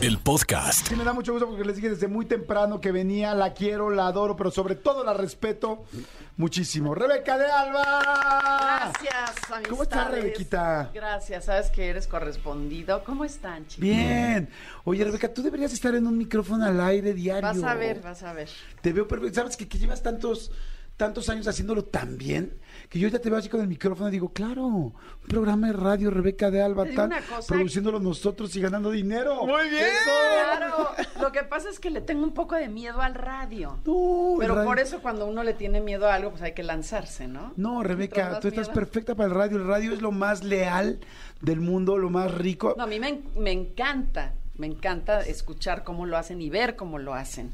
el podcast. Sí, me da mucho gusto porque les dije desde muy temprano que venía, la quiero, la adoro, pero sobre todo la respeto muchísimo. Rebeca de Alba. Gracias, amistades. ¿Cómo estás, Rebequita? Gracias, sabes que eres correspondido. ¿Cómo están, chicos? Bien. Oye, Rebeca, tú deberías estar en un micrófono al aire diario. Vas a ver, vas a ver. Te veo perfecto. ¿Sabes que, que llevas tantos, tantos años haciéndolo tan bien? Que yo ya te veo así con el micrófono y digo, claro, un programa de radio, Rebeca de Alba, tal, produciéndolo nosotros y ganando dinero. Muy bien. Eso. Claro. Lo que pasa es que le tengo un poco de miedo al radio. No, Pero radio- por eso cuando uno le tiene miedo a algo, pues hay que lanzarse, ¿no? No, Rebeca, tú estás miedo- perfecta para el radio. El radio es lo más leal del mundo, lo más rico. No, a mí me, me encanta, me encanta escuchar cómo lo hacen y ver cómo lo hacen.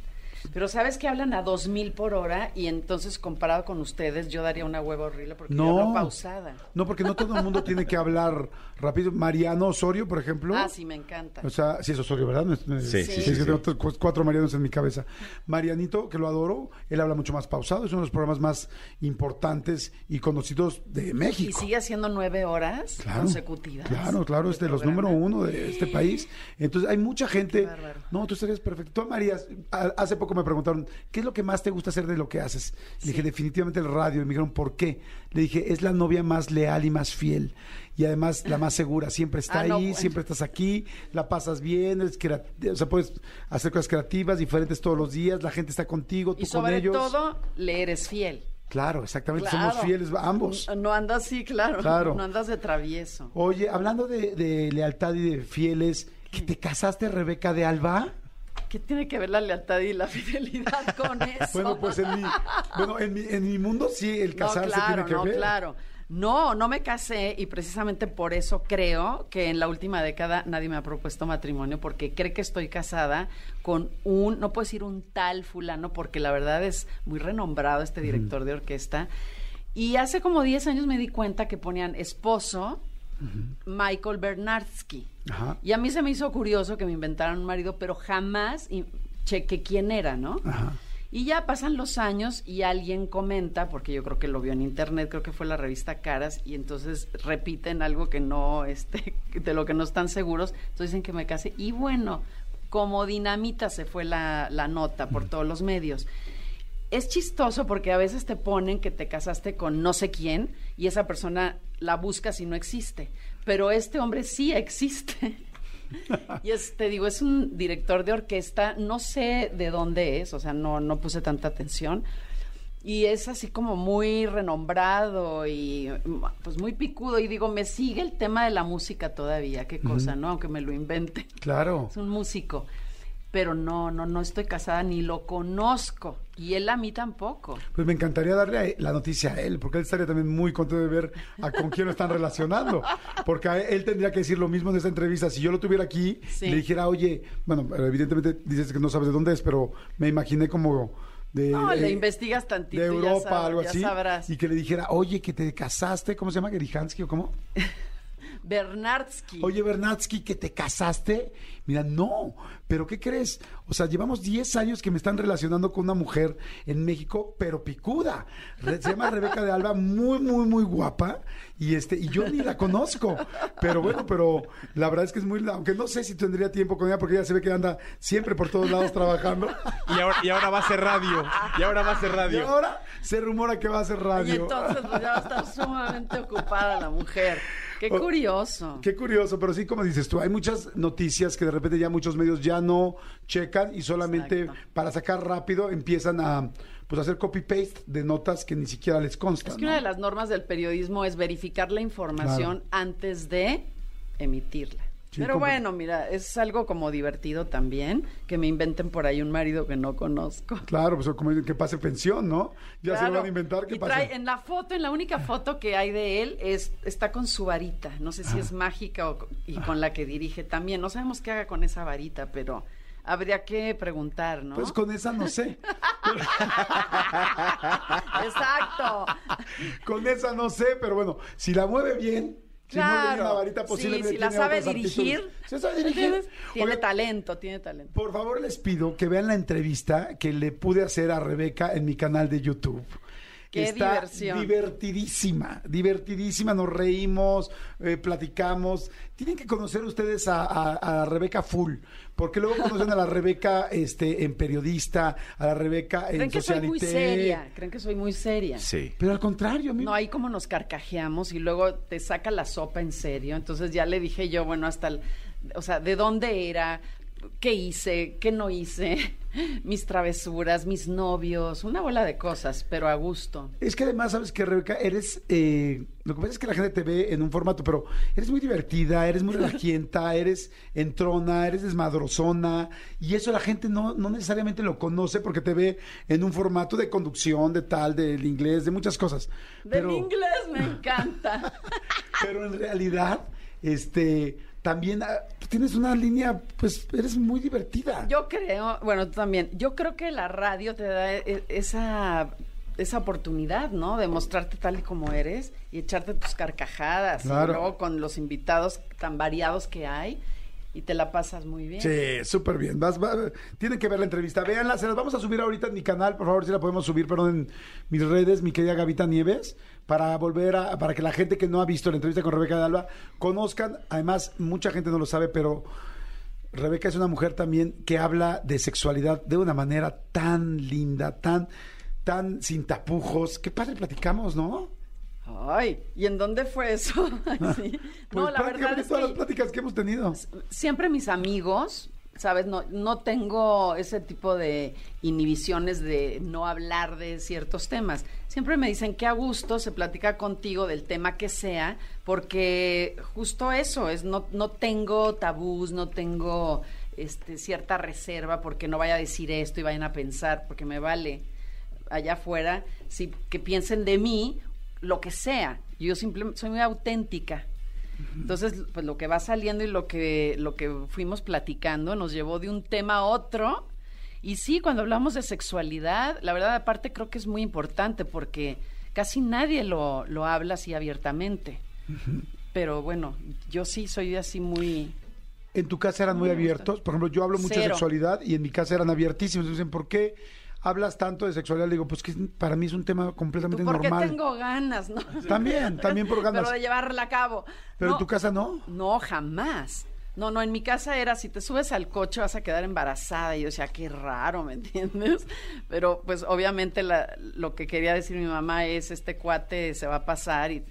Pero sabes que hablan a dos mil por hora y entonces comparado con ustedes yo daría una hueva horrible porque yo No. hablo pausada. No, porque no todo el mundo tiene que hablar rápido. Mariano Osorio, por ejemplo. Ah, sí, me encanta. O sea, sí es Osorio, ¿verdad? Sí, sí, es que sí. tengo cu- cuatro Marianos en mi cabeza. Marianito, que lo adoro, él habla mucho más pausado. Es uno de los programas más importantes y conocidos de Y México. sigue haciendo nueve horas Claro, consecutivas. Claro, claro, es de los número uno de este país. Entonces, hay mucha gente. No, tú estarías perfecto. Tú amarías. Hace poco me preguntaron, ¿qué es lo que más te gusta hacer de lo que haces? Le dije, definitivamente el radio. Y me dijeron, ¿por qué? Le dije, es la novia más leal y más fiel. Y además la más segura. Siempre está Ah, ahí, no, bueno. siempre estás aquí, la pasas bien, eres o sea, puedes hacer cosas creativas, diferentes todos los días. La gente está contigo, tú Y con sobre ellos. todo, le eres fiel. Claro, exactamente. Claro. Somos fieles ambos. No andas así, claro. Claro. No andas de travieso. Oye, hablando de, de lealtad y de fieles, ¿que te casaste, Rebeca de Alba? ¿Qué tiene que ver la lealtad y la fidelidad con eso? Bueno, pues en mi, bueno, en mi, en mi mundo sí, el casarse no, claro, tiene que no, ver. claro. No, no me casé y precisamente por eso creo que en la última década nadie me ha propuesto matrimonio porque cree que estoy casada con un, no puedo decir un tal fulano porque la verdad es muy renombrado este director de orquesta. Y hace como 10 años me di cuenta que ponían esposo Michael Bernardsky. Ajá. Y a mí se me hizo curioso que me inventaran un marido, pero jamás chequé quién era, ¿no? Ajá. Y ya pasan los años y alguien comenta, porque yo creo que lo vio en internet, creo que fue la revista Caras, y entonces repiten algo que no, este, de lo que no están seguros, entonces dicen que me case. Y bueno, como dinamita se fue la, la nota por todos los medios. Es chistoso porque a veces te ponen que te casaste con no sé quién y esa persona la buscas y no existe. Pero este hombre sí existe. Y es, te digo, es un director de orquesta, no sé de dónde es, o sea, no, no puse tanta atención. Y es así como muy renombrado y pues muy picudo. Y digo, me sigue el tema de la música todavía, qué cosa, ¿no? Aunque me lo invente. Claro. Es un músico. Pero no, no, no estoy casada ni lo conozco. Y él a mí tampoco. Pues me encantaría darle la noticia a él, porque él estaría también muy contento de ver a con quién lo están relacionando. Porque a él tendría que decir lo mismo en esta entrevista. Si yo lo tuviera aquí, Sí. le dijera, oye, bueno, evidentemente dices que no sabes de dónde es, pero me imaginé como de, No, le eh, investigas tantito de y ya Europa, sab- algo ya así, sabrás. y que le dijera, oye, que te casaste, ¿cómo se llama? Gerihansky o cómo? Bernardsky. Oye, Bernatsky, que te casaste. Mira, no, pero ¿qué crees? O sea, llevamos 10 años que me están relacionando con una mujer en México, pero picuda. Se llama Rebeca de Alba, muy, muy, muy guapa. Y este, y yo ni la conozco. Pero bueno, pero la verdad es que es muy, aunque no sé si tendría tiempo con ella, porque ella se ve que anda siempre por todos lados trabajando. Y ahora, y ahora va a ser radio. Y ahora va a ser Y radio. ahora se rumora que va a Y radio. entonces pues, ya va a estar sumamente ocupada la mujer. Qué curioso. Qué curioso, pero sí, como dices tú, hay muchas noticias que de repente ya muchos medios ya no checan y solamente Exacto. para sacar rápido empiezan a pues hacer copy-paste de notas que ni siquiera les constan. Es que ¿no? una de las normas del periodismo es verificar la información antes de emitirla. Sí, Pero como- bueno, mira, es algo como divertido también que me inventen por ahí un marido que no conozco. Claro, pues como que pase pensión, ¿no? Ya se Claro. lo van a inventar que y pase. trae, en la foto, en la única foto que hay de él, es está con su varita. No sé si es mágica o, y con la que dirige también. No sabemos qué haga con esa varita, pero habría que preguntar, ¿no? Pues con esa no sé. Exacto. Con esa no sé, pero bueno, si la mueve bien, si Claro. varita Sí, posiblemente si la sabe dirigir. aptitudes. ¿Se sabe dirigir? Tiene Oiga, talento, tiene talento. Por favor, les pido que vean la entrevista que le pude hacer a Rebeca en mi canal de YouTube. Qué Está diversión. divertidísima, divertidísima, nos reímos, eh, platicamos. Tienen que conocer ustedes a, a- a Rebeca Full, porque luego conocen a la Rebeca este, en periodista, a la Rebeca en Creen que soy muy seria, creen que soy muy seria. Sí. Pero al contrario, a mí No, ahí como nos carcajeamos y luego te saca la sopa en serio. Entonces ya le dije yo, bueno, hasta, el- o sea, ¿de dónde era? ¿Qué hice? ¿Qué no hice? Mis travesuras, mis novios, una bola de cosas, pero a gusto. Es que además, sabes que Rebeca, eres. eh, lo que pasa es que la gente te ve en un formato, pero eres muy divertida, eres muy relajienta, eres entrona, eres desmadrozona. Y eso la gente no, no necesariamente lo conoce porque te ve en un formato de conducción, de tal, del inglés, de muchas cosas. Del Pero, inglés me encanta. pero en realidad, este. También ah, tú tienes una línea, pues eres muy divertida. Yo creo, bueno, tú también, yo creo que la radio te da e- esa, esa oportunidad, ¿no? De mostrarte tal y como eres y echarte tus carcajadas. Claro. Y luego con los invitados tan variados que hay y te la pasas muy bien. Sí, súper bien. Vas, va- tienen que ver la entrevista. Véanla, se las vamos a subir ahorita en mi canal, por favor, si la podemos subir, perdón, en mis redes, mi querida Gavita Nieves, para volver a, para que la gente que no ha visto la entrevista con Rebeca de Alba conozcan. Además, mucha gente no lo sabe, pero Rebeca es una mujer también que habla de sexualidad de una manera tan linda, tan, tan sin tapujos. Qué padre platicamos, ¿no? Ay, ¿y en dónde fue eso? Sí. Pues no, la verdad es todas las pláticas que hemos tenido. siempre mis amigos, ¿sabes? No, no tengo ese tipo de inhibiciones de no hablar de ciertos temas. Siempre me dicen que a gusto se platica contigo del tema que sea, porque justo eso es, no, no tengo tabús, no tengo este, cierta reserva porque no vaya a decir esto y vayan a pensar, porque me vale allá afuera, si, que piensen de mí lo que sea. Yo simplemente soy muy auténtica. Entonces, pues lo que va saliendo y lo que, lo que fuimos platicando nos llevó de un tema a otro. Y sí, cuando hablamos de sexualidad, la verdad, aparte creo que es muy importante porque casi nadie lo, lo habla así abiertamente. Pero bueno, yo sí soy así muy... En tu casa eran muy abiertos. Por ejemplo, yo hablo mucho de sexualidad y en mi casa eran abiertísimos. Dicen, ¿por qué hablas tanto de sexualidad? Le digo, pues que para mí es un tema ¿Tú completamente por qué normal. tengo ganas? ¿no? También, también por ganas. Pero de llevarla a cabo. Pero en tu casa no. No, jamás. No, no, en mi casa era, si te subes al coche vas a quedar embarazada. Y yo decía, qué raro, ¿me entiendes? Pero pues obviamente la- lo que quería decir mi mamá es, este cuate se va a pasar y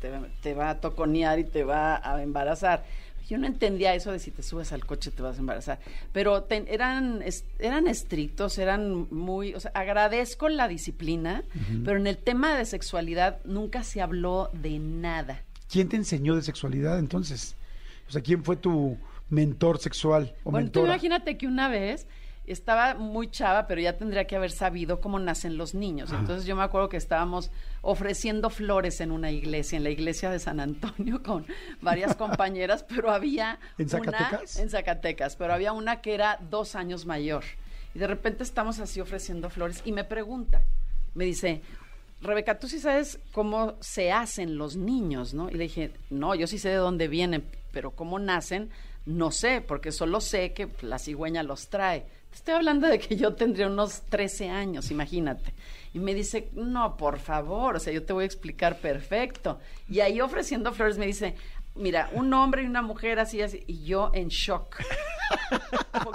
te, te va a toconear y te va a embarazar. Yo no entendía eso de si te subes al coche te vas a embarazar. Pero te- eran, eran estrictos, eran muy... O sea, agradezco la disciplina, pero en el tema de sexualidad nunca se habló de nada. ¿Quién te enseñó de sexualidad entonces? O sea, ¿quién fue tu mentor sexual o Bueno, tú imagínate que una vez estaba muy chava, pero ya tendría que haber sabido cómo nacen los niños. Entonces yo me acuerdo que estábamos ofreciendo flores en una iglesia, en la iglesia de San Antonio, con varias compañeras, pero había ¿En una- Zacatecas? en Zacatecas, pero había una que era dos años mayor. Y de repente estamos así ofreciendo flores y me pregunta, me dice, Rebeca, tú sí sabes cómo se hacen los niños, ¿no? Y le dije, no, yo sí sé de dónde vienen, pero cómo nacen, no sé, porque solo sé que la cigüeña los trae. Estoy hablando de que yo tendría unos 13 años, imagínate. Y me dice, no, por favor, o sea, yo te voy a explicar perfecto. Y ahí ofreciendo flores me dice, mira, un hombre y una mujer así, así, y yo en shock.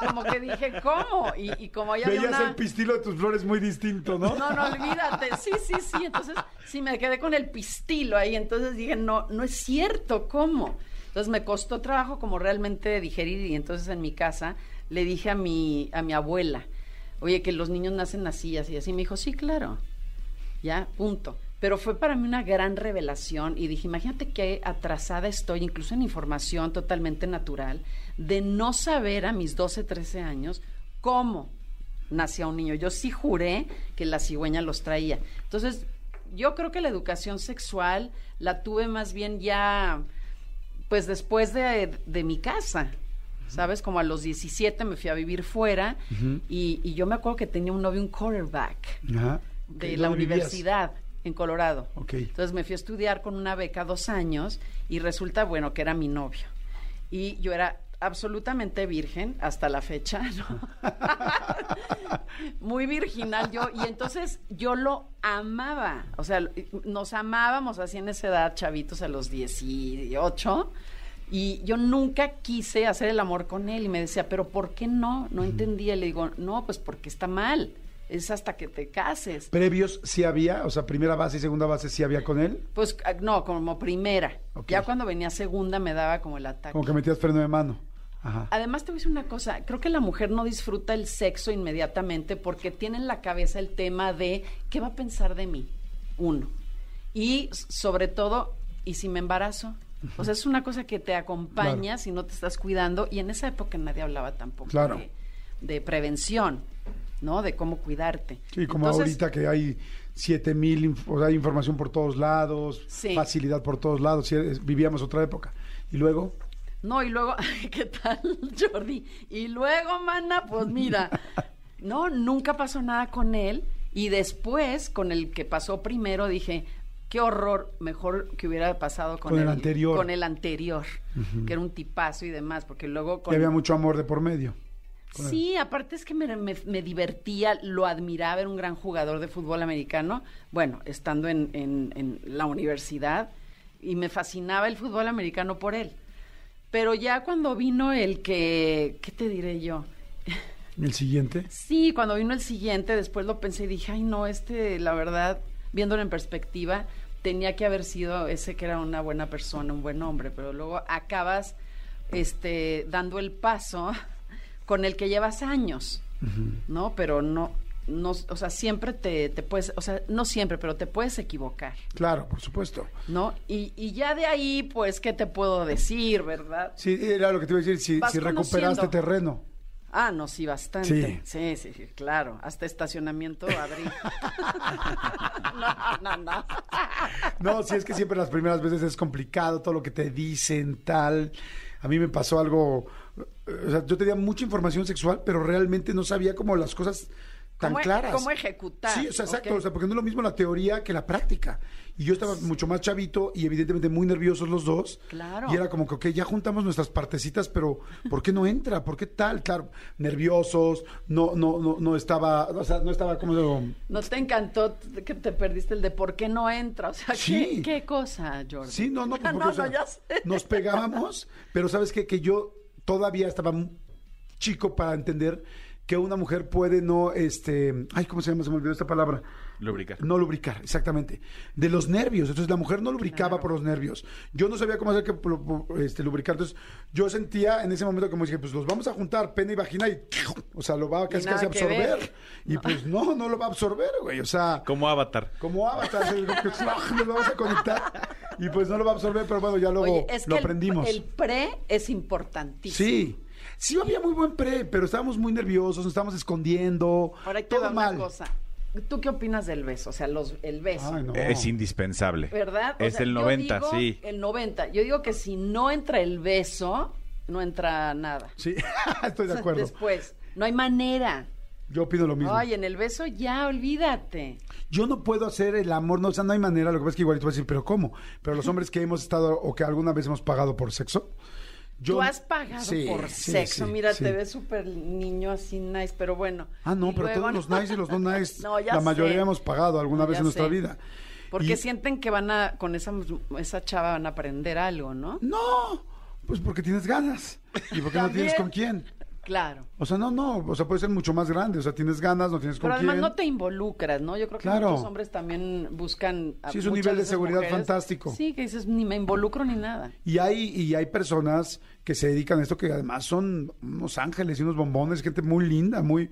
Como que dije, ¿cómo? Y, y como ella Veías una... el pistilo de tus flores muy distinto, ¿no? No, no, olvídate. Sí, sí, sí. Entonces, sí, me quedé con el pistilo ahí. Entonces dije, no, no es cierto, ¿cómo? Entonces me costó trabajo como realmente digerir y entonces en mi casa le dije a mi, a mi abuela, oye, que los niños nacen así, así, así. Me dijo, sí, claro. Ya, punto. Pero fue para mí una gran revelación y dije, imagínate qué atrasada estoy, incluso en información totalmente natural, de no saber a mis 12, 13 años cómo nacía un niño. Yo sí juré que la cigüeña los traía. Entonces, yo creo que la educación sexual la tuve más bien ya, pues después de, de mi casa. ¿Sabes? Como a los 17 me fui a vivir fuera y, y yo me acuerdo que tenía un novio, un quarterback. De la ¿dónde vivías? universidad en Colorado. Entonces me fui a estudiar con una beca dos años y resulta, bueno, que era mi novio. Y yo era absolutamente virgen hasta la fecha, ¿no? Muy virginal yo. Y entonces yo lo amaba. O sea, nos amábamos así en esa edad, chavitos, a los 18. Y yo nunca quise hacer el amor con él. Y me decía, ¿pero por qué no? No entendía. Le digo, no, pues porque está mal. Es hasta que te cases. Previos sí había, o sea, primera base y segunda base sí había con él. Pues ah, no, como primera. Ya cuando venía segunda me daba como el ataque. Como que metías freno de mano. Ajá. Además te voy a decir una cosa, creo que la mujer no disfruta el sexo inmediatamente porque tiene en la cabeza el tema de qué va a pensar de mí, uno. Y sobre todo, ¿y si me embarazo? O sea, es una cosa que te acompaña Claro. si no te estás cuidando y en esa época nadie hablaba tampoco Claro. de, de prevención, ¿no? De cómo cuidarte. Sí, como Entonces, ahorita que hay siete mil, inf- o sea, hay información por todos lados, Sí. facilidad por todos lados. vivíamos otra época. Y luego, No, y luego, ¿qué tal, Jordi? Y luego, mana, pues mira, no, nunca pasó nada con él. Y después, con el que pasó primero, dije, qué horror, mejor que hubiera pasado con, Con el anterior. Con el anterior, que era un tipazo y demás, porque luego con... había mucho amor de por medio. él. Sí, aparte es que me, me- me divertía, lo admiraba, era un gran jugador de fútbol americano, bueno, estando en, en- en la universidad, y me fascinaba el fútbol americano por él. Pero ya cuando vino el que, ¿qué te diré yo? El siguiente. Sí, cuando vino el siguiente, después lo pensé y dije, ay no, este, la verdad, viéndolo en perspectiva, tenía que haber sido ese que era una buena persona, un buen hombre, pero luego acabas este, dando el paso con el que llevas años, ¿no? Pero no, no, o sea, siempre te, te puedes, o sea, no siempre, pero te puedes equivocar, Claro, por supuesto. ¿no? Y, y ya de ahí, pues, ¿qué te puedo decir, verdad? Sí, era lo que te iba a decir, si, si recuperaste terreno. Ah, no, sí, bastante. Sí. Sí, sí, claro. Hasta estacionamiento abrí. no, no, no. No, sí, es que siempre las primeras veces es complicado, todo lo que te dicen, tal. A mí me pasó algo, o sea, yo tenía mucha información sexual, pero realmente no sabía como las cosas tan ¿Cómo e- claras. cómo ejecutar? Sí, o sea, exacto, o sea, porque no es lo mismo la teoría que la práctica. Y yo estaba mucho más chavito y evidentemente muy nerviosos los dos. Claro. Y era como que, ok, ya juntamos nuestras partecitas, pero ¿por qué no entra? ¿Por qué tal? Claro, nerviosos, no, no, no, no estaba, o sea, no estaba como... ¿No te encantó que te perdiste el de por qué no entra? O sea, Sí. ¿qué, qué cosa, Jordi? Sí, no, no, pues no, porque, o sea, no, ya sé. nos pegábamos, pero sabes qué? que yo todavía estaba chico para entender que una mujer puede no, este, ay, ¿cómo se llama? Se me olvidó esta palabra. Lubricar. No lubricar, exactamente. De los nervios. Entonces la mujer no lubricaba Claro. por los nervios. Yo no sabía cómo hacer que este, lubricar. Entonces yo sentía en ese momento como dije, pues los vamos a juntar, pene y vagina y, o sea, lo va a casi, casi absorber. Y pues no, no lo va a absorber, güey. O sea, Como Avatar. como avatar, el- nos vamos a conectar y pues no lo va a absorber, pero bueno, ya luego Oye, es lo que aprendimos. El, pre es importantísimo. Sí, sí había muy buen pre, pero estábamos muy nerviosos, nos estábamos escondiendo, Ahora hay que todo ver mal. una cosa. ¿Tú qué opinas del beso? O sea, los, el beso. Ay, no. Es indispensable. ¿Verdad? O Es sea, el yo 90, digo sí. El 90. Yo digo que si no entra el beso, no entra nada. Sí, estoy de O sea, acuerdo. Después, no hay manera. Yo opino lo mismo. Ay, en el beso ya, olvídate. Yo no puedo hacer el amor, no, o sea, no hay manera, lo que pasa es que igual te voy a decir, pero ¿cómo? Pero los hombres que hemos estado o que alguna vez hemos pagado por sexo, yo... Tú has pagado Sí, por sí, sexo. sí, Mira, te ves súper niño así nice, pero bueno. Ah, no, pero luego, todos los nice y los no nice, No, la mayoría hemos pagado alguna No, vez en nuestra sé. vida. Porque Y- sienten que van a, con esa, esa chava van a aprender algo, ¿no? No, pues porque tienes ganas. ¿Y porque no tienes con quién? Claro. O sea, no, no, o sea, puede ser mucho más grande, o sea, tienes ganas, no tienes con Pero además quién. no te involucras, ¿no? Yo creo que Claro. muchos hombres también buscan... a Sí, es un nivel de seguridad mujeres- fantástico. Sí, que dices, ni me involucro ni nada. Y hay, y hay personas que se dedican a esto que además son unos ángeles y unos bombones, gente muy linda, muy...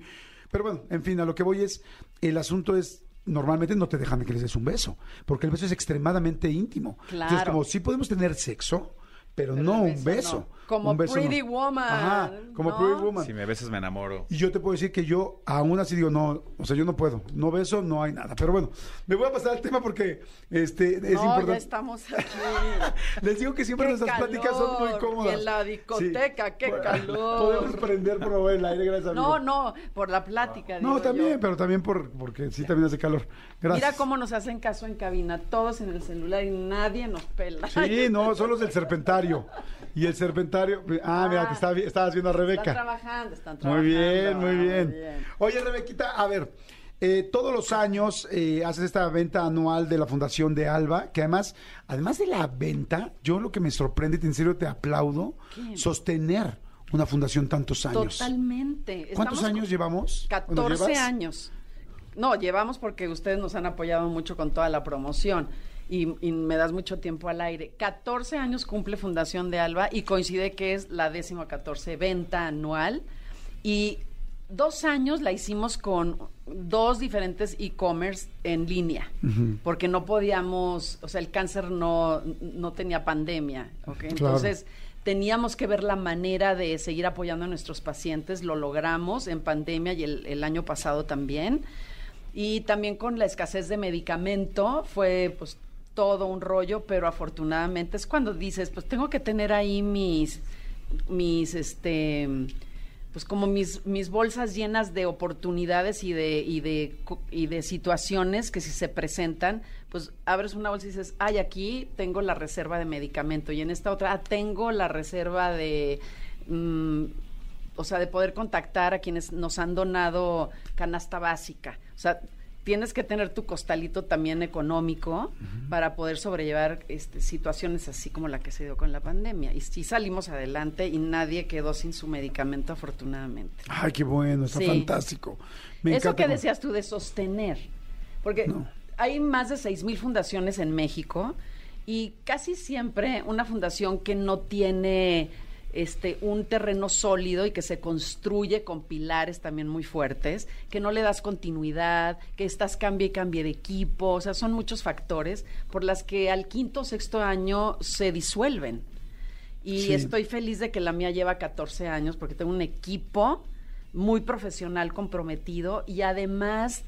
Pero bueno, en fin, a lo que voy es, el asunto es, normalmente no te dejan que les des un beso, porque el beso es extremadamente íntimo. Entonces, Claro. como sí podemos tener sexo, pero, Pero no un beso beso. no. Como Un beso Pretty Woman, Ajá, como ¿no? Pretty Woman. Si me besas me enamoro. Y yo te puedo decir que yo aún así digo, no, o sea, yo no puedo, no beso, no hay nada. Pero bueno, me voy a pasar al tema porque este, es no, importante. ya estamos aquí. Les digo que siempre ¡Qué nuestras pláticas son muy cómodas. En la discoteca, ¡qué calor! Podemos prender por el aire, gracias No, amigo. no, por la plática. No, digo también, yo. pero también por, porque sí también hace calor. Gracias. Mira cómo nos hacen caso en cabina, todos en el celular y nadie nos pela. Sí, no, son los del serpentario. Y el serpentario, ah, mira, Ah. te estaba vi- estabas viendo a Rebeca. Están trabajando, están Muy trabajando. bien, muy ah, bien. Oye, Rebequita, a ver, eh, todos los años eh, haces esta venta anual de la Fundación de Alba, que además, además de la venta, yo lo que me sorprende, y en serio te aplaudo, ¿Qué? sostener una fundación tantos años. Totalmente. ¿Cuántos Estamos años llevamos? ¿Cuántos 14 llevas? años. No, llevamos porque ustedes nos han apoyado mucho con toda la promoción y, y me das mucho tiempo al aire. 14 años cumple Fundación de Alba y coincide que es la décima 14 venta anual y dos años la hicimos con dos diferentes e-commerce en línea porque no podíamos, o sea, el cáncer no, no tenía pandemia. Entonces teníamos que ver la manera de seguir apoyando a nuestros pacientes, lo logramos en pandemia y el, el año pasado también. Y también con la escasez de medicamento fue pues todo un rollo, pero afortunadamente es cuando dices, pues tengo que tener ahí mis, mis, este, pues como mis, mis bolsas llenas de oportunidades y de, y de, y de situaciones que si se presentan, pues abres una bolsa y dices, ay, aquí tengo la reserva de medicamento y en esta otra ah, tengo la reserva de... mm, o sea, de poder contactar a quienes nos han donado canasta básica. O sea, tienes que tener tu costalito también económico para poder sobrellevar este, situaciones así como la que se dio con la pandemia. Y sí salimos adelante y nadie quedó sin su medicamento, afortunadamente. Ay, qué bueno, está Sí. fantástico. Me Eso encanta que decías tú de sostener, porque No. hay más de seis mil fundaciones en México y casi siempre una fundación que no tiene este un terreno sólido y que se construye con pilares también muy fuertes, que no le das continuidad, que estás cambie y cambie de equipo, o sea, son muchos factores por las que al quinto o sexto año se disuelven. Y Sí. estoy feliz de que la mía lleva 14 años porque tengo un equipo muy profesional, comprometido y además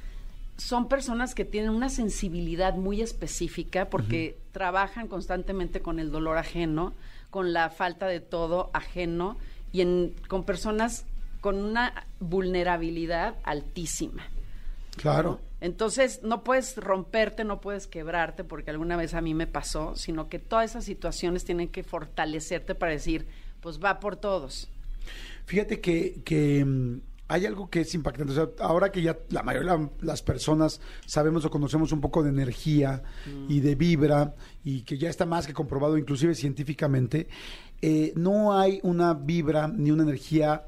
son personas que tienen una sensibilidad muy específica porque trabajan constantemente con el dolor ajeno, con la falta de todo ajeno y en, con personas con una vulnerabilidad altísima. Claro. Entonces, no puedes romperte, no puedes quebrarte, porque alguna vez a mí me pasó, sino que todas esas situaciones tienen que fortalecerte para decir, pues va por todos. Fíjate que, que, mm, hay algo que es impactante. O sea, ahora que ya la mayoría de la- las personas sabemos o conocemos un poco de energía y de vibra, y que ya está más que comprobado, inclusive científicamente, eh, no hay una vibra ni una energía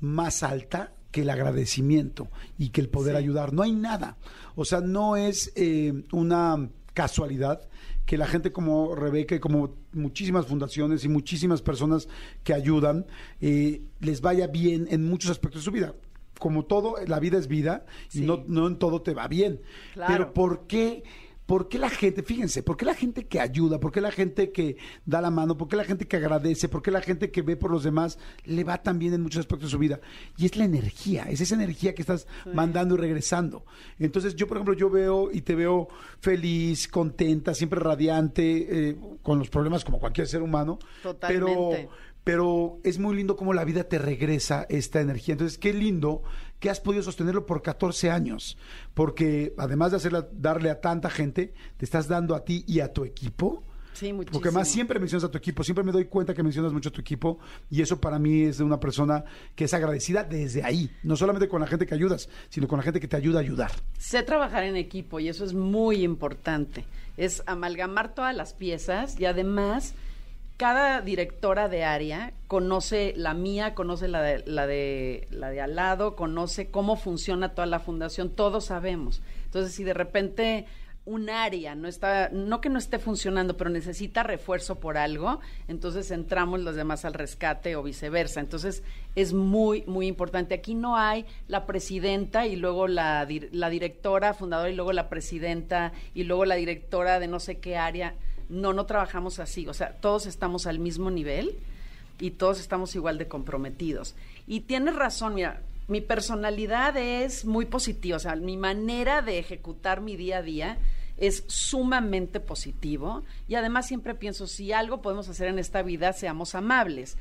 más alta que el agradecimiento y que el poder Sí. ayudar. No hay nada. O sea, no es eh, una casualidad que la gente como Rebeca y como muchísimas fundaciones y muchísimas personas que ayudan eh, les vaya bien en muchos aspectos de su vida. Como todo, la vida es vida y no, no en todo te va bien. Claro. Pero ¿por qué? ¿Por qué la gente, fíjense, por qué la gente que ayuda, por qué la gente que da la mano, por qué la gente que agradece, por qué la gente que ve por los demás le va tan bien en muchos aspectos de su vida? Y es la energía, es esa energía que estás mandando y regresando. Entonces yo, por ejemplo, yo veo y te veo feliz, contenta, siempre radiante, eh, con los problemas como cualquier ser humano. Totalmente. Pero, pero es muy lindo cómo la vida te regresa esta energía. Entonces, qué lindo que has podido sostenerlo por 14 años, porque además de hacerla, darle a tanta gente, te estás dando a ti y a tu equipo. Sí, muchísimo. Porque además siempre mencionas a tu equipo, siempre me doy cuenta que mencionas mucho a tu equipo y eso para mí es de una persona que es agradecida desde ahí, no solamente con la gente que ayudas, sino con la gente que te ayuda a ayudar. Sé trabajar en equipo y eso es muy importante. Es amalgamar todas las piezas y además cada directora de área conoce la mía, conoce la de, la de la de al lado, conoce cómo funciona toda la fundación, todos sabemos. Entonces, si de repente un área no está, no que no esté funcionando, pero necesita refuerzo por algo, entonces entramos los demás al rescate o viceversa. Entonces es muy, muy importante. Aquí no hay la presidenta y luego la, la directora fundadora y luego la presidenta y luego la directora de no sé qué área. No, no trabajamos así. O sea, todos estamos al mismo nivel y todos estamos igual de comprometidos. Y tienes razón, mira, mi personalidad es muy positiva, o sea, mi manera de ejecutar mi día a día es sumamente positivo y además siempre pienso, si algo podemos hacer en esta vida, seamos amables.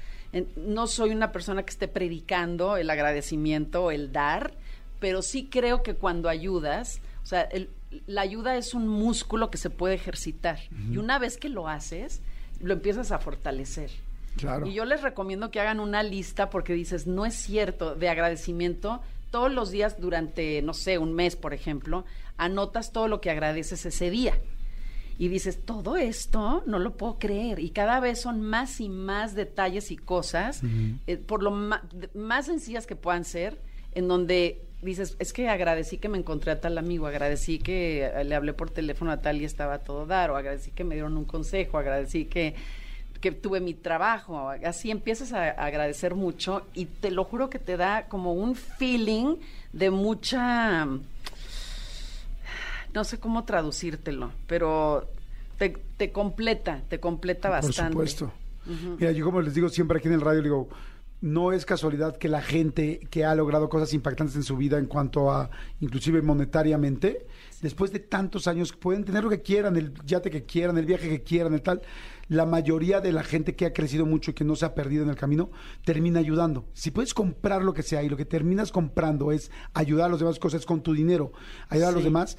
No soy una persona que esté predicando el agradecimiento o el dar, pero sí creo que cuando ayudas, o sea, el- la ayuda es un músculo que se puede ejercitar y una vez que lo haces, lo empiezas a fortalecer. Claro. Y yo les recomiendo que hagan una lista porque dices, no es cierto, de agradecimiento. Todos los días durante, no sé, un mes, por ejemplo, anotas todo lo que agradeces ese día. Y dices, todo esto no lo puedo creer. Y cada vez son más y más detalles y cosas, eh, por lo más sencillas que puedan ser, en donde dices, es que agradecí que me encontré a tal amigo, agradecí que eh, le hablé por teléfono a tal y estaba todo dar, o agradecí que me dieron un consejo, agradecí que, que tuve mi trabajo. Así empiezas a, a agradecer mucho y te lo juro que te da como un feeling de mucha no sé cómo traducírtelo, pero te, te completa, te completa bastante. Por supuesto. Mira, yo como les digo siempre aquí en el radio, digo, no es casualidad que la gente que ha logrado cosas impactantes en su vida en cuanto a, inclusive monetariamente, después de tantos años, pueden tener lo que quieran, el yate que quieran, el viaje que quieran, el tal. La mayoría de la gente que ha crecido mucho y que no se ha perdido en el camino, termina ayudando. Si puedes comprar lo que sea y lo que terminas comprando es ayudar a los demás cosas con tu dinero, ayudar a los demás,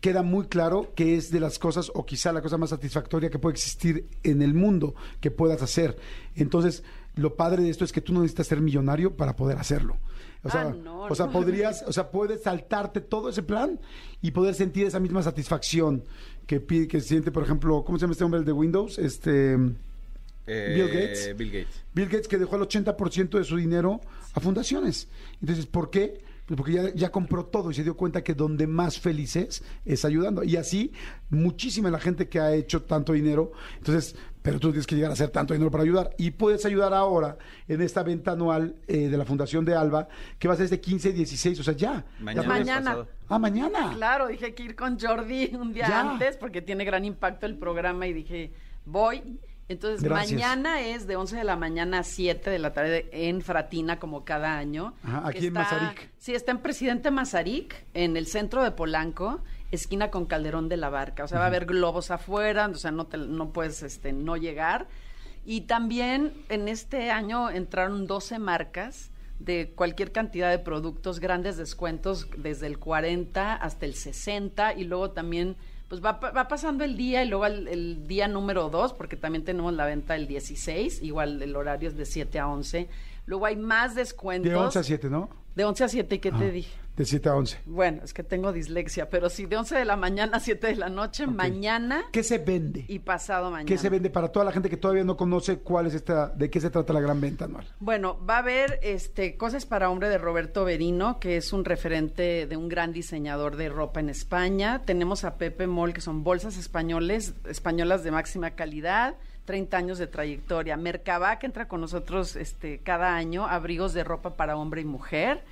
queda muy claro que es de las cosas, o quizá la cosa más satisfactoria que puede existir en el mundo que puedas hacer. Entonces, lo padre de esto es que tú no necesitas ser millonario para poder hacerlo. O sea, Ah, no, o sea, no. podrías, o sea, puedes saltarte todo ese plan y poder sentir esa misma satisfacción que pi- que siente, por ejemplo, ¿cómo se llama este hombre el de Windows? Este Eh, Bill Gates. Bill Gates. Bill Gates que dejó el 80% de su dinero a fundaciones. Entonces, ¿por qué? Pues porque ya, ya compró todo y se dio cuenta que donde más feliz es, es ayudando. Y así, muchísima la gente que ha hecho tanto dinero. Entonces, pero tú tienes que llegar a hacer tanto dinero para ayudar. Y puedes ayudar ahora en esta venta anual eh, de la Fundación de Alba, que va a ser este 15 y 16, o sea, ya. Mañana. Ya Mañana. Ah, mañana. Claro, dije que ir con Jordi un día Ya. antes porque tiene gran impacto el programa y dije, voy. Entonces, Gracias. mañana es de 11 de la mañana a 7 de la tarde en Fratina, como cada año. Ajá, aquí en Mazarik. Sí, está en Presidente Mazarik, en el centro de Polanco, esquina con Calderón de la Barca. O sea, va a haber globos afuera, o sea, no, te- no puedes este, no llegar. Y también en este año entraron 12 marcas de cualquier cantidad de productos, grandes descuentos desde el 40 hasta el 60 y luego también pues va, va pasando el día y luego el, el día número 2 porque también tenemos la venta el 16, igual el horario es de 7 a 11. Luego hay más descuentos. De 11 a 7, ¿no? De 11 a 7, ¿y qué Ah, te dije? De 7 a 11. Bueno, es que tengo dislexia, pero sí, de 11 de la mañana a 7 de la noche, mañana ¿Qué se vende? y pasado mañana. ¿Qué se vende para toda la gente que todavía no conoce cuál es esta, de qué se trata la gran venta anual? Bueno, va a haber este, Cosas para Hombre de Roberto Berino, que es un referente de un gran diseñador de ropa en España. Tenemos a Pepe Mol, que son bolsas españoles, españolas de máxima calidad, 30 años de trayectoria. Mercaba, que entra con nosotros este, cada año, abrigos de ropa para hombre y mujer.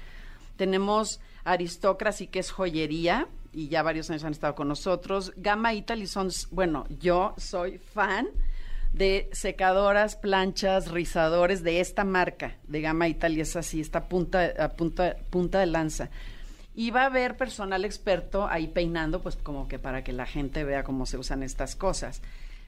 Tenemos Aristócracy, que es joyería, y ya varios años han estado con nosotros. Gama Italy son, bueno, yo soy fan de secadoras, planchas, rizadores de esta marca, de Gama Italy, es así, está punta, a punta, punta de lanza. Y va a haber personal experto ahí peinando, pues como que para que la gente vea cómo se usan estas cosas.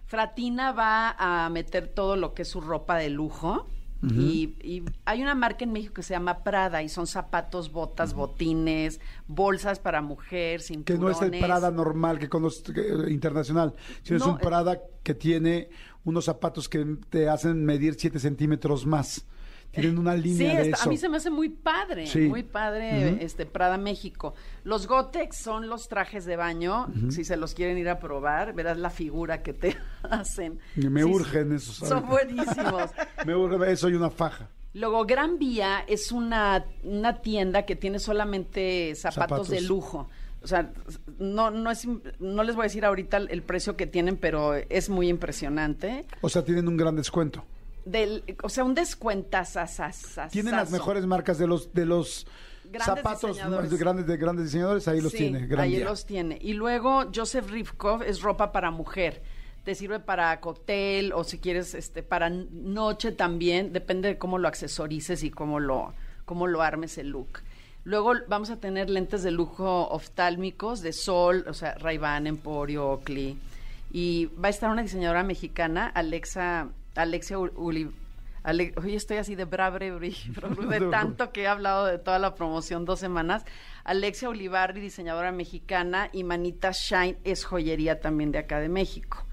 Fratina va a meter todo lo que es su ropa de lujo. Y, y hay una marca en México que se llama Prada y son zapatos, botas, botines, bolsas para mujer, Que no es el Prada normal que conoce que- internacional, sino es un eh. Prada que tiene unos zapatos que te hacen medir 7 centímetros más. Tienen una Sí, línea de está- eso. a mí se me hace muy padre, Sí. muy padre este Prada México. Los Gotex son los trajes de baño, si se los quieren ir a probar, verás la figura que te hacen. Me Sí, urgen esos. Son ahorita. buenísimos. Me urge eso y una faja. Luego, Gran Vía es una, una tienda que tiene solamente zapatos, Zapatos. de lujo. O sea, no, no, es, no les voy a decir ahorita el precio que tienen, pero es muy impresionante. O sea, tienen un gran descuento. Del, o sea, un descuentazo. Tienen las mejores marcas de los de los grandes zapatos de grandes, de grandes diseñadores, ahí los Sí, tiene. gran ahí día. los tiene. Y luego Joseph Rivkov es ropa para mujer. Te sirve para cóctel o si quieres este para noche también, depende de cómo lo accesorices y cómo lo cómo lo armes el look. Luego vamos a tener lentes de lujo oftálmicos de sol, o sea, Ray-Ban, Emporio, Oakley. Y va a estar una diseñadora mexicana, Alexa Alexia Uli- Ale- Hoy estoy así de brabre, de tanto que he hablado de toda la promoción dos semanas. Alexia Ulibarri, diseñadora mexicana, y Manita Shine es joyería también de acá de México.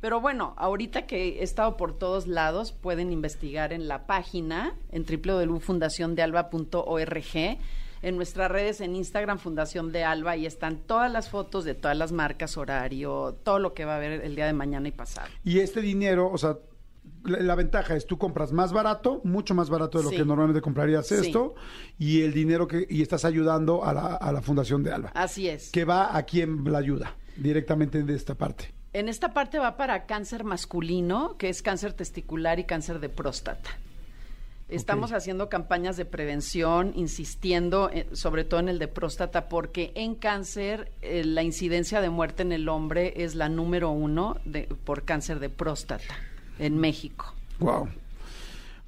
Pero bueno, ahorita que he estado por todos lados, pueden investigar en la página, en www.fundaciondealba.org, en nuestras redes, en Instagram, Fundación de Alba, y están todas las fotos de todas las marcas, horario, todo lo que va a haber el día de mañana y pasado. Y este dinero, o sea, la, la ventaja es tú compras más barato, mucho más barato de lo Sí. que normalmente comprarías Sí. esto, y el dinero que y estás ayudando a la, a la Fundación de Alba, Así es. que va a quien la ayuda directamente de esta parte. En esta parte va para cáncer masculino, que es cáncer testicular y cáncer de próstata. Estamos haciendo campañas de prevención, insistiendo eh, sobre todo en el de próstata, porque en cáncer eh, la incidencia de muerte en el hombre es la número uno de- por cáncer de próstata en México. Wow.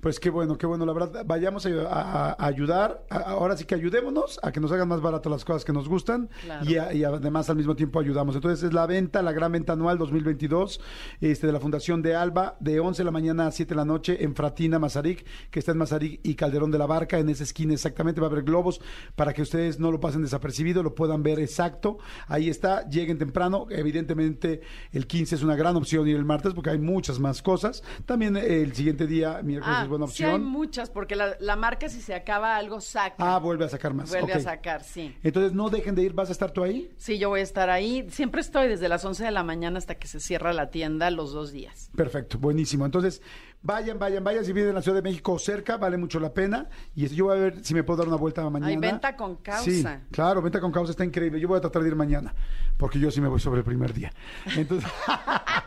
Pues qué bueno, qué bueno. La verdad, vayamos a, a- a ayudar. A- ahora sí que ayudémonos a que nos hagan más barato las cosas que nos gustan Claro. y, a- y además al mismo tiempo ayudamos. Entonces es la venta, la gran venta anual 2022 este, de la Fundación de Alba de 11 de la mañana a 7 de la noche en Fratina, Mazarik, que está en Mazarik y Calderón de la Barca, en esa esquina exactamente. Va a haber globos para que ustedes no lo pasen desapercibido, lo puedan ver exacto. Ahí está, lleguen temprano. Evidentemente el 15 es una gran opción ir el martes porque hay muchas más cosas. También eh, el siguiente día, miércoles, es buena sí hay muchas, porque la, la marca si se acaba algo saca. Ah, vuelve a sacar más. Vuelve a sacar, sí. Entonces no dejen de ir, ¿vas a estar tú ahí? Sí, yo voy a estar ahí. Siempre estoy desde las 11 de la mañana hasta que se cierra la tienda los dos días. Perfecto, buenísimo. Entonces, vayan, vayan, vayan. Si vienen en la Ciudad de México cerca, vale mucho la pena. Y yo voy a ver si me puedo dar una vuelta mañana. Hay venta con causa. Sí, claro, venta con causa está increíble. Yo voy a tratar de ir mañana, porque yo sí me voy sobre el primer día. Entonces,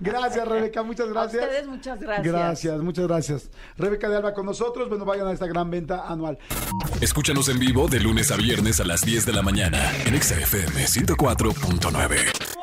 gracias, Rebeca, muchas gracias. A ustedes muchas gracias. Gracias, muchas gracias. Rebeca de Alba con nosotros. Bueno, vayan a esta gran venta anual. Escúchanos en vivo de lunes a viernes a las 10 de la mañana en Exa FM 104.9.